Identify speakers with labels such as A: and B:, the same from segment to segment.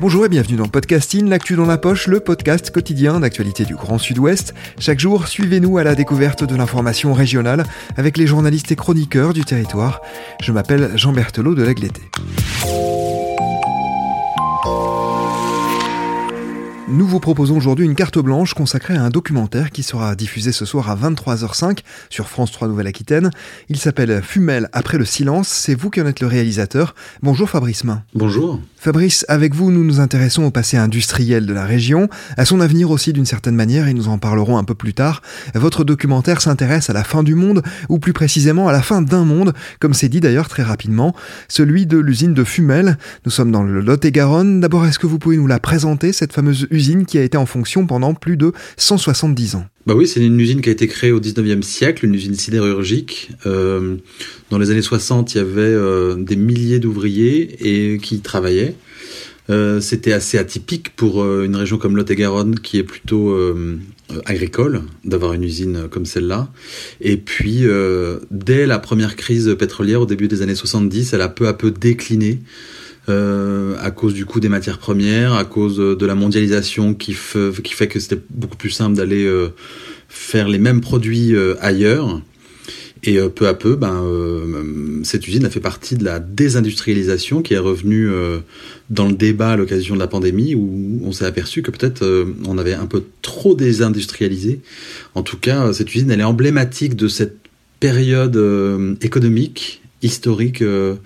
A: Bonjour et bienvenue dans Podcasting, l'actu dans la poche, le podcast quotidien d'actualité du Grand Sud-Ouest. Chaque jour, suivez-nous à la découverte de l'information régionale avec les journalistes et chroniqueurs du territoire. Je m'appelle Jean Berthelot de l'Agleté. Nous vous proposons aujourd'hui une carte blanche consacrée à un documentaire qui sera diffusé ce soir à 23h05 sur France 3 Nouvelle-Aquitaine. Il s'appelle Fumel après le silence. C'est vous qui en êtes le réalisateur. Bonjour Fabrice Main.
B: Bonjour.
A: Fabrice, avec vous, nous nous intéressons au passé industriel de la région, à son avenir aussi d'une certaine manière, et nous en parlerons un peu plus tard. Votre documentaire s'intéresse à la fin du monde, ou plus précisément à la fin d'un monde, comme c'est dit d'ailleurs très rapidement, celui de l'usine de Fumel. Nous sommes dans le Lot-et-Garonne. D'abord, est-ce que vous pouvez nous la présenter, cette fameuse usine qui a été en fonction pendant plus de 170 ans?
B: Bah oui, c'est une usine qui a été créée au 19e siècle, une usine sidérurgique. Euh, dans les années 60, il y avait euh, des milliers d'ouvriers et qui y travaillaient. Euh, c'était assez atypique pour une région comme Lot-et-Garonne qui est plutôt agricole d'avoir une usine comme celle-là. Et puis, dès la première crise pétrolière au début des années 70, elle a peu à peu décliné. Euh, à cause du coût des matières premières, à cause de la mondialisation qui, fait que c'était beaucoup plus simple d'aller euh, faire les mêmes produits euh, ailleurs. Et peu à peu, ben, cette usine a fait partie de la désindustrialisation qui est revenue dans le débat à l'occasion de la pandémie où on s'est aperçu que peut-être on avait un peu trop désindustrialisé. En tout cas, cette usine, elle est emblématique de cette période économique historique euh,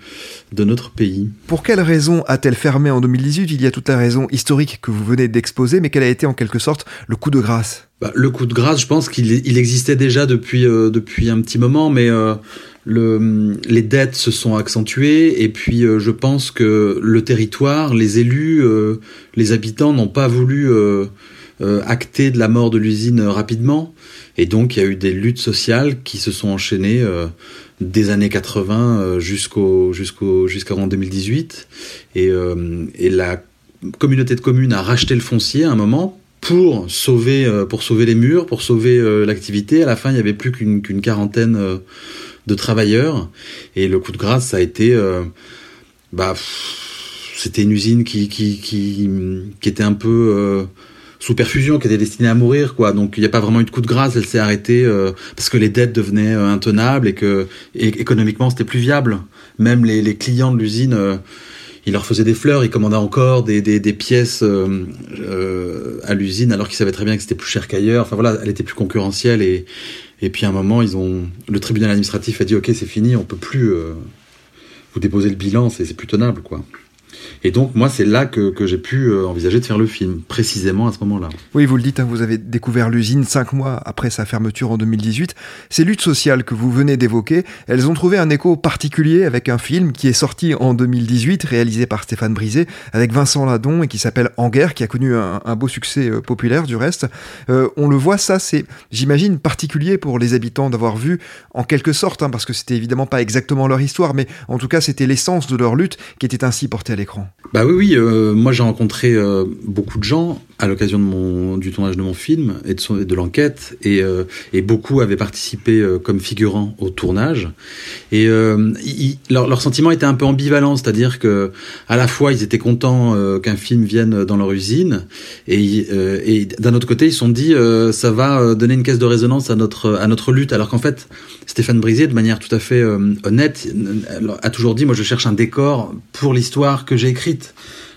B: de notre pays.
A: Pour quelle raison a-t-elle fermé en 2018 Il y a toute la raison historique que vous venez d'exposer, mais quel a été en quelque sorte le coup de grâce
B: bah, Le coup de grâce, je pense qu'il il existait déjà depuis, euh, depuis un petit moment, mais euh, le, les dettes se sont accentuées, et puis je pense que le territoire, les élus, les habitants n'ont pas voulu acter de la mort de l'usine rapidement, et donc il y a eu des luttes sociales qui se sont enchaînées des années 80 euh, jusqu'au jusqu'au jusqu'en 2018 et, euh, la communauté de communes a racheté le foncier à un moment pour sauver euh, pour sauver les murs, pour sauver l'activité. À la fin, il y avait plus qu'une qu'une quarantaine de travailleurs. Et le coup de grâce ça a été bah c'était une usine qui qui qui qui était un peu sous perfusion qui était destinée à mourir quoi. Donc il n'y a pas vraiment eu de coup de grâce. Elle s'est arrêtée euh, parce que les dettes devenaient euh, intenables et que économiquement c'était plus viable. Même les, les clients de l'usine euh, ils leur faisaient des fleurs ils commandaient encore des, des, des pièces à l'usine alors qu'ils savaient très bien que c'était plus cher qu'ailleurs. Enfin voilà elle était plus concurrentielle et et puis à un moment ils ont le tribunal administratif a dit ok c'est fini on peut plus vous déposer le bilan c'est plus tenable quoi et donc, moi, c'est là que, j'ai pu euh, envisager de faire le film, précisément à ce moment-là.
A: Oui, vous le dites, hein, vous avez découvert l'usine cinq mois après sa fermeture en 2018. Ces luttes sociales que vous venez d'évoquer, elles ont trouvé un écho particulier avec un film qui est sorti en 2018, réalisé par Stéphane Brisé, avec Vincent Ladon et qui s'appelle En guerre, qui a connu un, un beau succès euh, populaire du reste. Euh, on le voit, ça, c'est, j'imagine, particulier pour les habitants d'avoir vu, en quelque sorte, hein, parce que c'était évidemment pas exactement leur histoire, mais en tout cas, c'était l'essence de leur lutte qui était ainsi portée à l'écran.
B: Bah oui, oui. Euh, moi, j'ai rencontré euh, beaucoup de gens à l'occasion de mon du tournage de mon film et de, de l'enquête, et, euh, et beaucoup avaient participé comme figurants au tournage. Et leur, leur, sentiment était un peu ambivalent, c'est-à-dire que à la fois ils étaient contents qu'un film vienne dans leur usine, et, et d'un autre côté ils se sont dit ça va donner une caisse de résonance à notre à notre lutte, alors qu'en fait Stéphane Brisé, de manière tout à fait honnête, a toujours dit moi je cherche un décor pour l'histoire que j'ai écrite.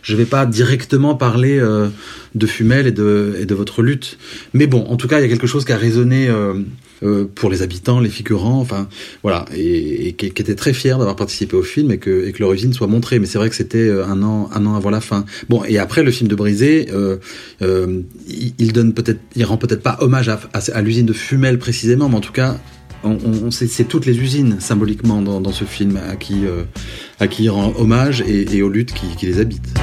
B: Je vais pas directement parler euh, de Fumel et de, votre lutte. Mais bon, en tout cas, il y a quelque chose qui a résonné euh, euh, pour les habitants, les figurants, enfin, voilà, et, qui, qui, était très fier d'avoir participé au film et que, et que l'origine soit montrée. Mais c'est vrai que c'était un an, un an avant la fin. Bon, et après, le film de Brisé, il, donne rend peut-être pas hommage à l'usine de Fumel précisément, mais en tout cas, on, c'est toutes les usines symboliquement dans, ce film à qui, à qui rend hommage et, aux luttes qui les habitent.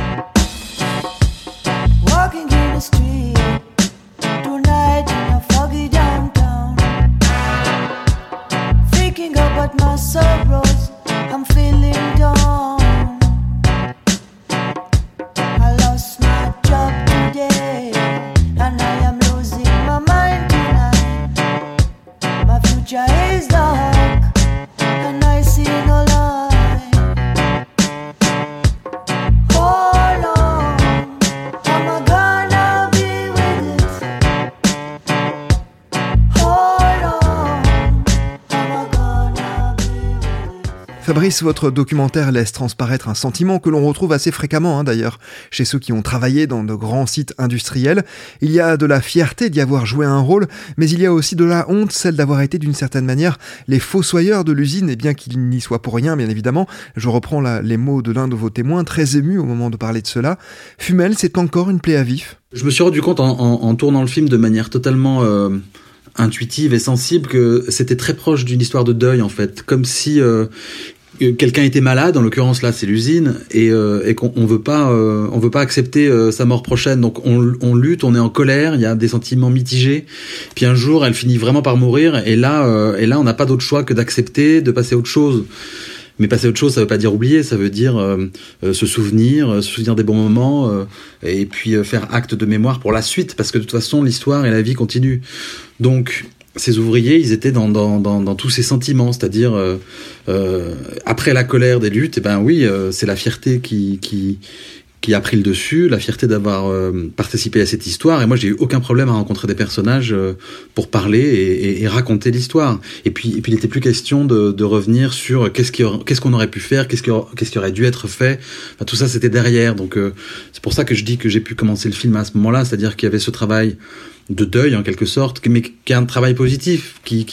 A: Votre documentaire laisse transparaître un sentiment que l'on retrouve assez fréquemment hein, d'ailleurs chez ceux qui ont travaillé dans de grands sites industriels. Il y a de la fierté d'y avoir joué un rôle, mais il y a aussi de la honte, celle d'avoir été d'une certaine manière les fossoyeurs de l'usine, et bien qu'il n'y soit pour rien, bien évidemment. Je reprends les mots de l'un de vos témoins, très ému au moment de parler de cela. Fumel, c'est encore une plaie à vif?
B: Je me suis rendu compte en, tournant le film de manière totalement... Euh, intuitive et sensible que c'était très proche d'une histoire de deuil en fait, comme si euh, quelqu'un était malade, en l'occurrence là c'est l'usine, et, euh, et qu'on veut pas, euh, on veut pas accepter euh, sa mort prochaine, donc on, on, lutte, on est en colère, il y a des sentiments mitigés, puis un jour elle finit vraiment par mourir, et là, et là on n'a pas d'autre choix que d'accepter, de passer à autre chose. Mais passer à autre chose, ça veut pas dire oublier, ça veut dire se souvenir, se souvenir des bons moments, et puis faire acte de mémoire pour la suite, parce que de toute façon l'histoire et la vie continuent. Donc ces ouvriers, ils étaient dans, dans, dans, tous ces sentiments, c'est-à-dire euh, euh, après la colère des luttes, et eh ben oui, euh, c'est la fierté qui, qui, qui a pris le dessus, la fierté d'avoir euh, participé à cette histoire. Et moi, j'ai eu aucun problème à rencontrer des personnages euh, pour parler et, raconter l'histoire. Et puis, il n'était plus question de, revenir sur qu'est-ce qu'on aurait pu faire, qu'est-ce qui, aurait dû être fait. Tout ça, c'était derrière. Donc, euh, c'est pour ça que je dis que j'ai pu commencer le film à ce moment-là, c'est-à-dire qu'il y avait ce travail de deuil en quelque sorte, mais qui est un travail positif qui,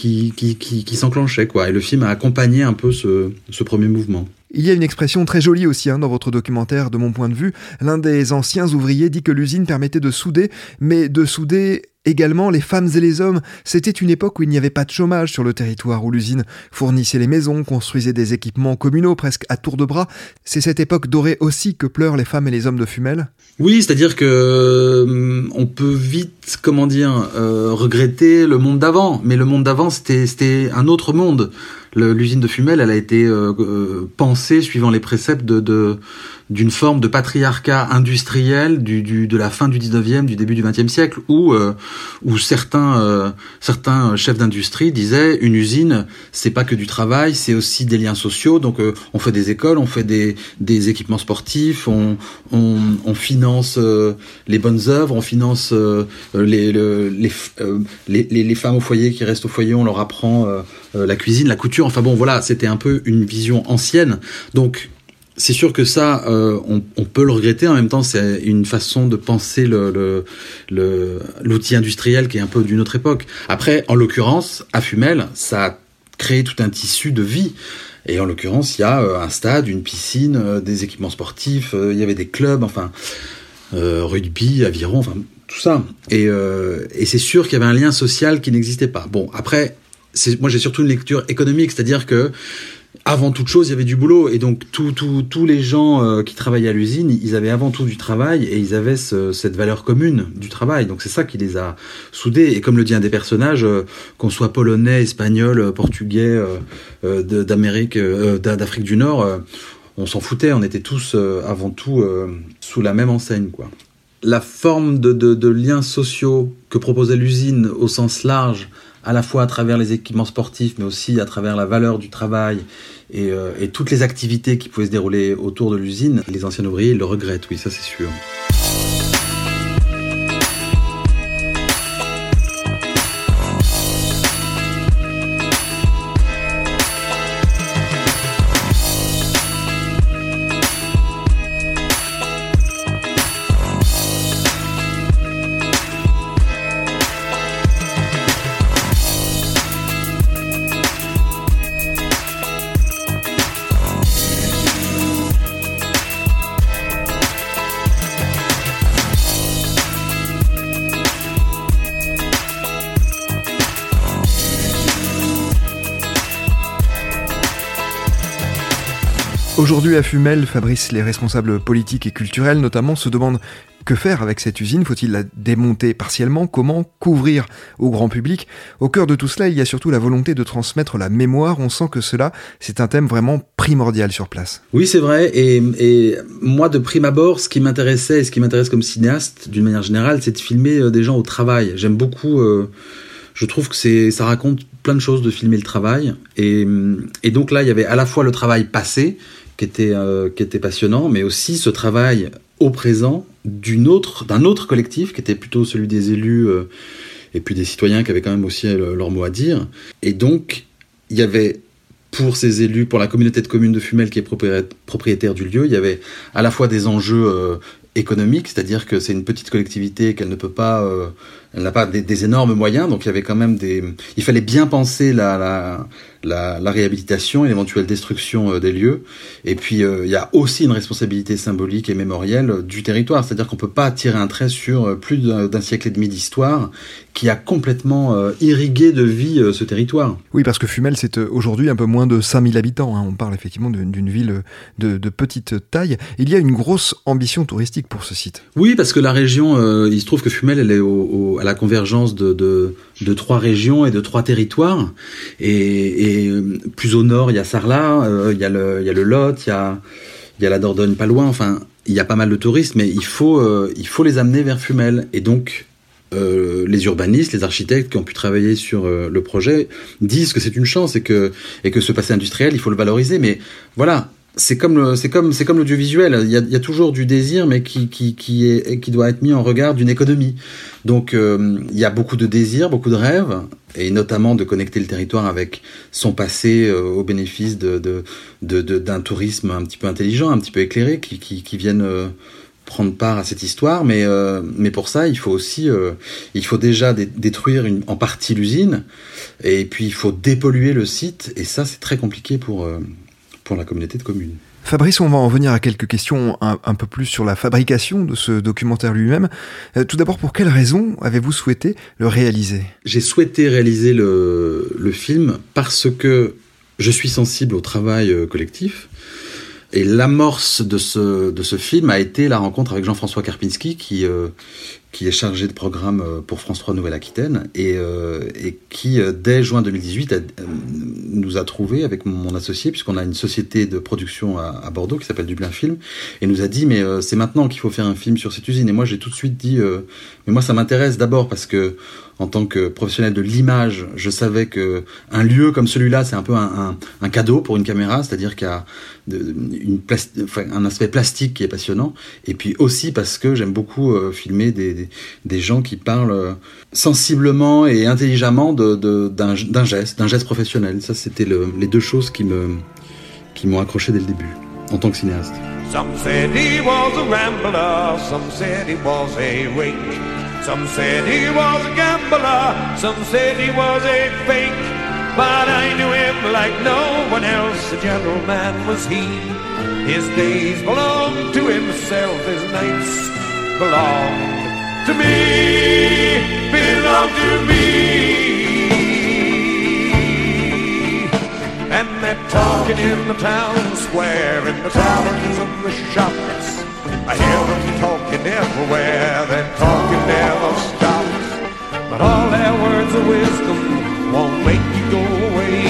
B: s'enclenchait. Et le film a accompagné un peu ce premier mouvement.
A: Il y a une expression très jolie aussi hein, dans votre documentaire, de mon point de vue. L'un des anciens ouvriers dit que l'usine permettait de souder, mais de souder également les femmes et les hommes. C'était une époque où il n'y avait pas de chômage sur le territoire, où l'usine fournissait les maisons, construisait des équipements communaux presque à tour de bras. C'est cette époque dorée aussi que pleurent les femmes et les hommes de Fumel
B: Oui, c'est-à-dire que euh, on peut vite, comment dire, euh, regretter le monde d'avant, mais le monde d'avant c'était un autre monde l'usine de Fumel, elle a été euh, euh, pensée suivant les préceptes de, d'une forme de patriarcat industriel du, du, de la fin du 19e, du début du 20e siècle, où, euh, où certains, certains chefs d'industrie disaient une usine, c'est pas que du travail, c'est aussi des liens sociaux. Donc on fait des écoles, on fait des, des équipements sportifs, on, on, on finance les bonnes œuvres, on finance les, les, les, les, femmes au foyer qui restent au foyer, on leur apprend la cuisine, la couture Enfin bon, voilà, c'était un peu une vision ancienne. Donc c'est sûr que ça, euh, on, peut le regretter. En même temps, c'est une façon de penser l'outil industriel qui est un peu d'une autre époque. Après, en l'occurrence, à Fumel, ça a créé tout un tissu de vie. Et en l'occurrence, il y a euh, un stade, une piscine, euh, des équipements sportifs, il y avait des clubs, enfin, rugby, aviron, enfin, tout ça. Et, et c'est sûr qu'il y avait un lien social qui n'existait pas. Bon, après, moi j'ai surtout une lecture économique, c'est-à-dire que avant toute chose, il y avait du boulot et donc tous les gens euh, qui travaillaient à l'usine, ils avaient avant tout du travail et ils avaient cette valeur commune du travail. Donc c'est ça qui les a soudés. Et comme le dit un des personnages, euh, qu'on soit polonais, espagnol, euh, portugais, d'Amérique, d'Afrique du Nord, on s'en foutait. On était tous avant tout sous la même enseigne, quoi. La forme de, liens sociaux que proposait l'usine au sens large à la fois à travers les équipements sportifs, mais aussi à travers la valeur du travail et, euh, et toutes les activités qui pouvaient se dérouler autour de l'usine, les anciens ouvriers le regrettent, oui, ça c'est sûr.
A: Aujourd'hui à Fumel, Fabrice, les responsables politiques et culturels notamment se demandent que faire avec cette usine Faut-il la démonter partiellement? Comment couvrir au grand public? Au cœur de tout cela, il y a surtout la volonté de transmettre la mémoire. On sent que cela, c'est un thème vraiment primordial sur place.
B: Oui, c'est vrai. Et, moi, de prime abord, ce qui m'intéressait et ce qui m'intéresse comme cinéaste, d'une manière générale, c'est de filmer euh, des gens au travail. J'aime beaucoup. Euh, je trouve que ça raconte plein de choses de filmer le travail. Et donc là, il y avait à la fois le travail passé, qui était, euh, qui était passionnant, mais aussi ce travail au présent d'un autre collectif qui était plutôt celui des élus euh, et puis des citoyens qui avaient quand même aussi euh, leur mot à dire. Et donc, il y avait pour ces élus, pour la communauté de communes de Fumel qui est propriétaire du lieu, il y avait à la fois des enjeux économiques, c'est-à-dire que c'est une petite collectivité qu'elle ne peut pas elle n'a pas des, énormes moyens, donc il y avait quand même des. Il fallait bien penser la, la, réhabilitation et l'éventuelle destruction euh, des lieux. Et puis euh, il y a aussi une responsabilité symbolique et mémorielle du territoire, c'est-à-dire qu'on peut pas tirer un trait sur euh, plus d'un siècle et demi d'histoire qui a complètement irrigué de vie ce territoire.
A: Oui, parce que Fumel, c'est aujourd'hui un peu moins de 5000 habitants. Hein. On parle effectivement d'une ville de, petite taille. Il y a une grosse ambition touristique pour ce site.
B: Oui, parce que la région, il se trouve que Fumel, elle est à la convergence de, trois régions et de trois territoires. Et, plus au nord, il y a Sarlat, euh, il, y a le, Lot, il y a, la Dordogne pas loin. Enfin, il y a pas mal de touristes, mais il faut, euh, les amener vers Fumel. Et donc, euh, les urbanistes, les architectes qui ont pu travailler sur le projet disent que c'est une chance et que ce passé industriel, il faut le valoriser. Mais voilà, c'est comme c'est comme c'est comme l'audiovisuel. Il y a, il y a toujours du désir, mais qui qui qui est qui doit être mis en regard d'une économie. Donc euh, il y a beaucoup de désirs, beaucoup de rêves, et notamment de connecter le territoire avec son passé euh, au bénéfice de d'un de, d'un tourisme un petit peu intelligent, un petit peu éclairé, qui qui, qui viennent euh, prendre part à cette histoire. Mais mais pour ça, il faut aussi il faut déjà détruire une, en partie l'usine, et puis il faut dépolluer le site, et ça c'est très compliqué pour pour la communauté de communes.
A: Fabrice, on va en venir à quelques questions un, peu plus sur la fabrication de ce documentaire lui-même. Euh, tout d'abord, pour quelles raisons avez-vous souhaité le réaliser?
B: J'ai souhaité réaliser le, le, film parce que je suis sensible au travail euh, collectif. Et l'amorce de ce, de ce film a été la rencontre avec Jean-François Karpinski, qui, euh, qui est chargé de programme euh, pour France 3 Nouvelle-Aquitaine et, euh, et qui, euh, dès juin 2018, nous a trouvé avec mon associé, puisqu'on a une société de production à, Bordeaux qui s'appelle Dublin Film, et nous a dit, mais c'est maintenant qu'il faut faire un film sur cette usine. Et moi, j'ai tout de suite dit, mais moi, ça m'intéresse d'abord parce que en tant que professionnel de l'image, je savais que un lieu comme celui-là, c'est un peu un, cadeau pour une caméra, c'est-à-dire qu'il y a un aspect plastique qui est passionnant, et puis aussi parce que j'aime beaucoup filmer des gens qui parlent euh, sensiblement et intelligemment d'un geste, d'un geste professionnel. Ça, c'était les deux choses qui me qui m'ont accroché dès le début en tant que cinéaste. Some said he was a some said he was a. Some said he was a gambler, some said he was a fake. But I knew him like no one else, a gentleman was he. His days belonged to himself, his nights belonged to me, belong to me. And they're talking in the town square, in the taverns and the shops. I hear them talking everywhere, their talking never stops. But all their words of wisdom won't make you go away.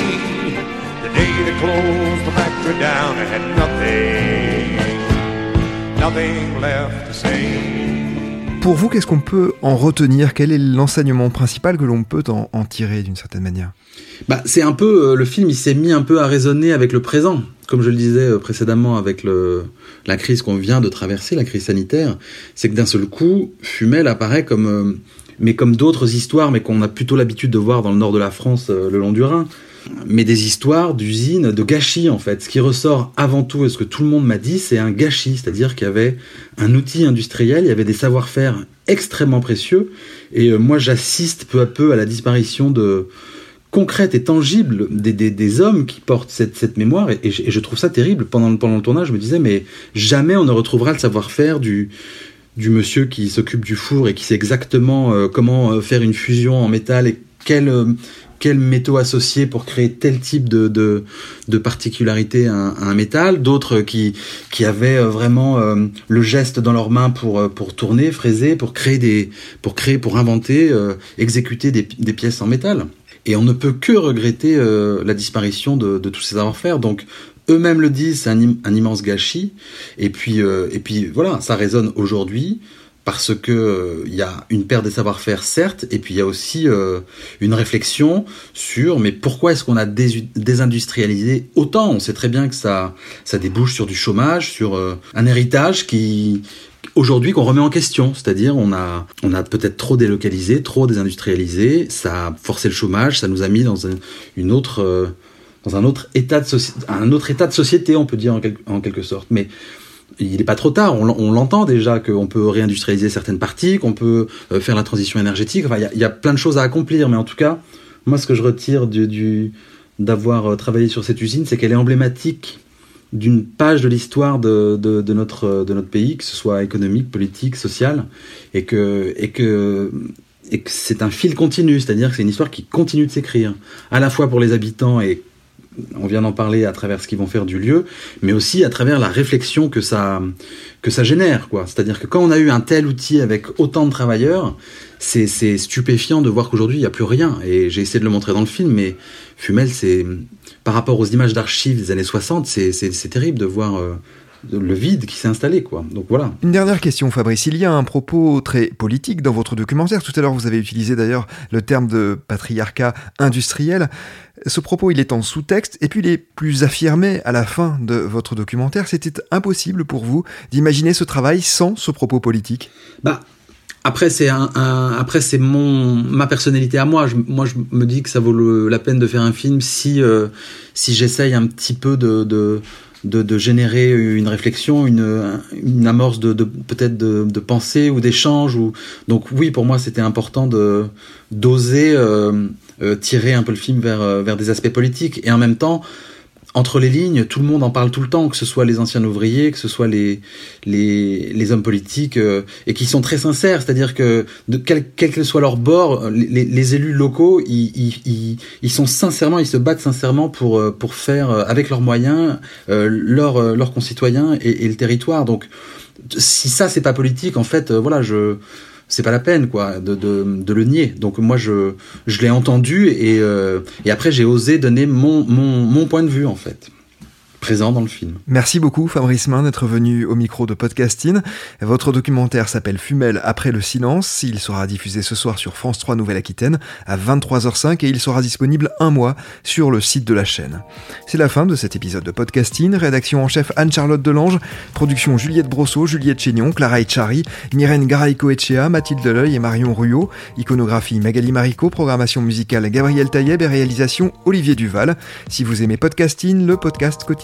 B: The day they closed the factory down, I had nothing, nothing left to say.
A: Pour vous, qu'est-ce qu'on peut en retenir? Quel est l'enseignement principal que l'on peut en, tirer d'une certaine manière?
B: Bah, C'est un peu, euh, le film, il s'est mis un peu à raisonner avec le présent. Comme je le disais euh, précédemment avec la crise qu'on vient de traverser, la crise sanitaire, c'est que d'un seul coup, Fumel apparaît comme, euh, mais comme d'autres histoires, mais qu'on a plutôt l'habitude de voir dans le nord de la France, le long du Rhin mais des histoires d'usines, de gâchis en fait. Ce qui ressort avant tout, et ce que tout le monde m'a dit, c'est un gâchis, c'est-à-dire qu'il y avait un outil industriel, il y avait des savoir-faire extrêmement précieux, et euh, moi j'assiste peu à peu à la disparition de concrète et tangible des, des, hommes qui portent cette, cette mémoire, et, je trouve ça terrible. Pendant, pendant le tournage, je me disais, mais jamais on ne retrouvera le savoir-faire du, du monsieur qui s'occupe du four et qui sait exactement euh, comment euh, faire une fusion en métal et quel quels métaux associés pour créer tel type de, de, de particularité à, un métal, d'autres qui, qui avaient euh, vraiment euh, le geste dans leurs mains pour, euh, pour tourner, fraiser, pour créer des, pour créer, pour inventer, exécuter des, des, pièces en métal. Et on ne peut que regretter la disparition de, de tous ces savoir-faire. Donc, eux-mêmes le disent, c'est un, un, immense gâchis. Et puis, et puis voilà, ça résonne aujourd'hui parce que euh, il y a une perte des savoir-faire certes, et puis il y a aussi euh, une réflexion sur mais pourquoi est-ce qu'on a désindustrialisé autant? On sait très bien que ça ça débouche sur du chômage, sur euh, un héritage qui aujourd'hui qu'on remet en question, c'est-à-dire on a on a peut-être trop délocalisé, trop désindustrialisé, ça a forcé le chômage, ça nous a mis dans un, une autre dans un autre état de un autre état de société, on peut dire en, en quelque sorte, mais il n'est pas trop tard. On, l'entend déjà qu'on peut réindustrialiser certaines parties, qu'on peut euh, faire la transition énergétique. Enfin, il y, a, plein de choses à accomplir, mais en tout cas, moi, ce que je retire du, d'avoir euh, travaillé sur cette usine, c'est qu'elle est emblématique d'une page de l'histoire de, de, notre, de notre pays, que ce soit économique, politique, social, et que, et que, et que c'est un fil continu, c'est-à-dire que c'est une histoire qui continue de s'écrire, à la fois pour les habitants et on vient d'en parler à travers ce qu'ils vont faire du lieu, mais aussi à travers la réflexion que ça, que ça génère. quoi. C'est-à-dire que quand on a eu un tel outil avec autant de travailleurs, c'est stupéfiant de voir qu'aujourd'hui, il n'y a plus rien. Et j'ai essayé de le montrer dans le film, mais Fumel, c'est par rapport aux images d'archives des années 60, c'est terrible de voir... Euh, le vide qui s'est installé, quoi. Donc voilà.
A: Une dernière question, Fabrice. Il y a un propos très politique dans votre documentaire. Tout à l'heure, vous avez utilisé d'ailleurs le terme de patriarcat industriel. Ce propos, il est en sous-texte, et puis il est plus affirmé à la fin de votre documentaire. C'était impossible pour vous d'imaginer ce travail sans ce propos politique?
B: Bah, après c'est un, après c'est mon ma personnalité à moi. Je, moi je me dis que ça vaut la peine de faire un film si euh, si j'essaye un petit peu de, de de, de, générer une réflexion, une, une amorce de, peut-être de, de, pensée ou d'échange. Ou donc oui, pour moi c'était important de d'oser euh, euh, tirer un peu le film vers, euh, vers des aspects politiques. Et en même temps, entre les lignes, tout le monde en parle tout le temps, que ce soit les anciens ouvriers, que ce soit les, les, les hommes politiques, euh, et qui sont très sincères. C'est-à-dire que, de, quel, quel, que soit leur bord, les, les élus locaux, ils, ils, ils, sont sincèrement, ils se battent sincèrement pour, pour faire, avec leurs moyens, euh, leurs leurs concitoyens et, et, le territoire. Donc, si ça, c'est pas politique, en fait, voilà, je c'est pas la peine quoi de, de, de, le nier. Donc moi je je l'ai entendu et, euh, et après j'ai osé donner mon, mon, mon point de vue en fait présent dans le film.
A: Merci beaucoup Fabrice Main d'être venu au micro de Podcasting. Votre documentaire s'appelle Fumel après le silence. Il sera diffusé ce soir sur France 3 Nouvelle-Aquitaine à 23h05 et il sera disponible un mois sur le site de la chaîne. C'est la fin de cet épisode de Podcasting. Rédaction en chef Anne-Charlotte Delange, production Juliette Brosseau, Juliette Chénion, Clara Echari, Myrène Garaïco-Echea, Mathilde Deleuil et Marion Ruyot, iconographie Magali Marico, programmation musicale Gabriel Taïeb et réalisation Olivier Duval. Si vous aimez Podcasting, le podcast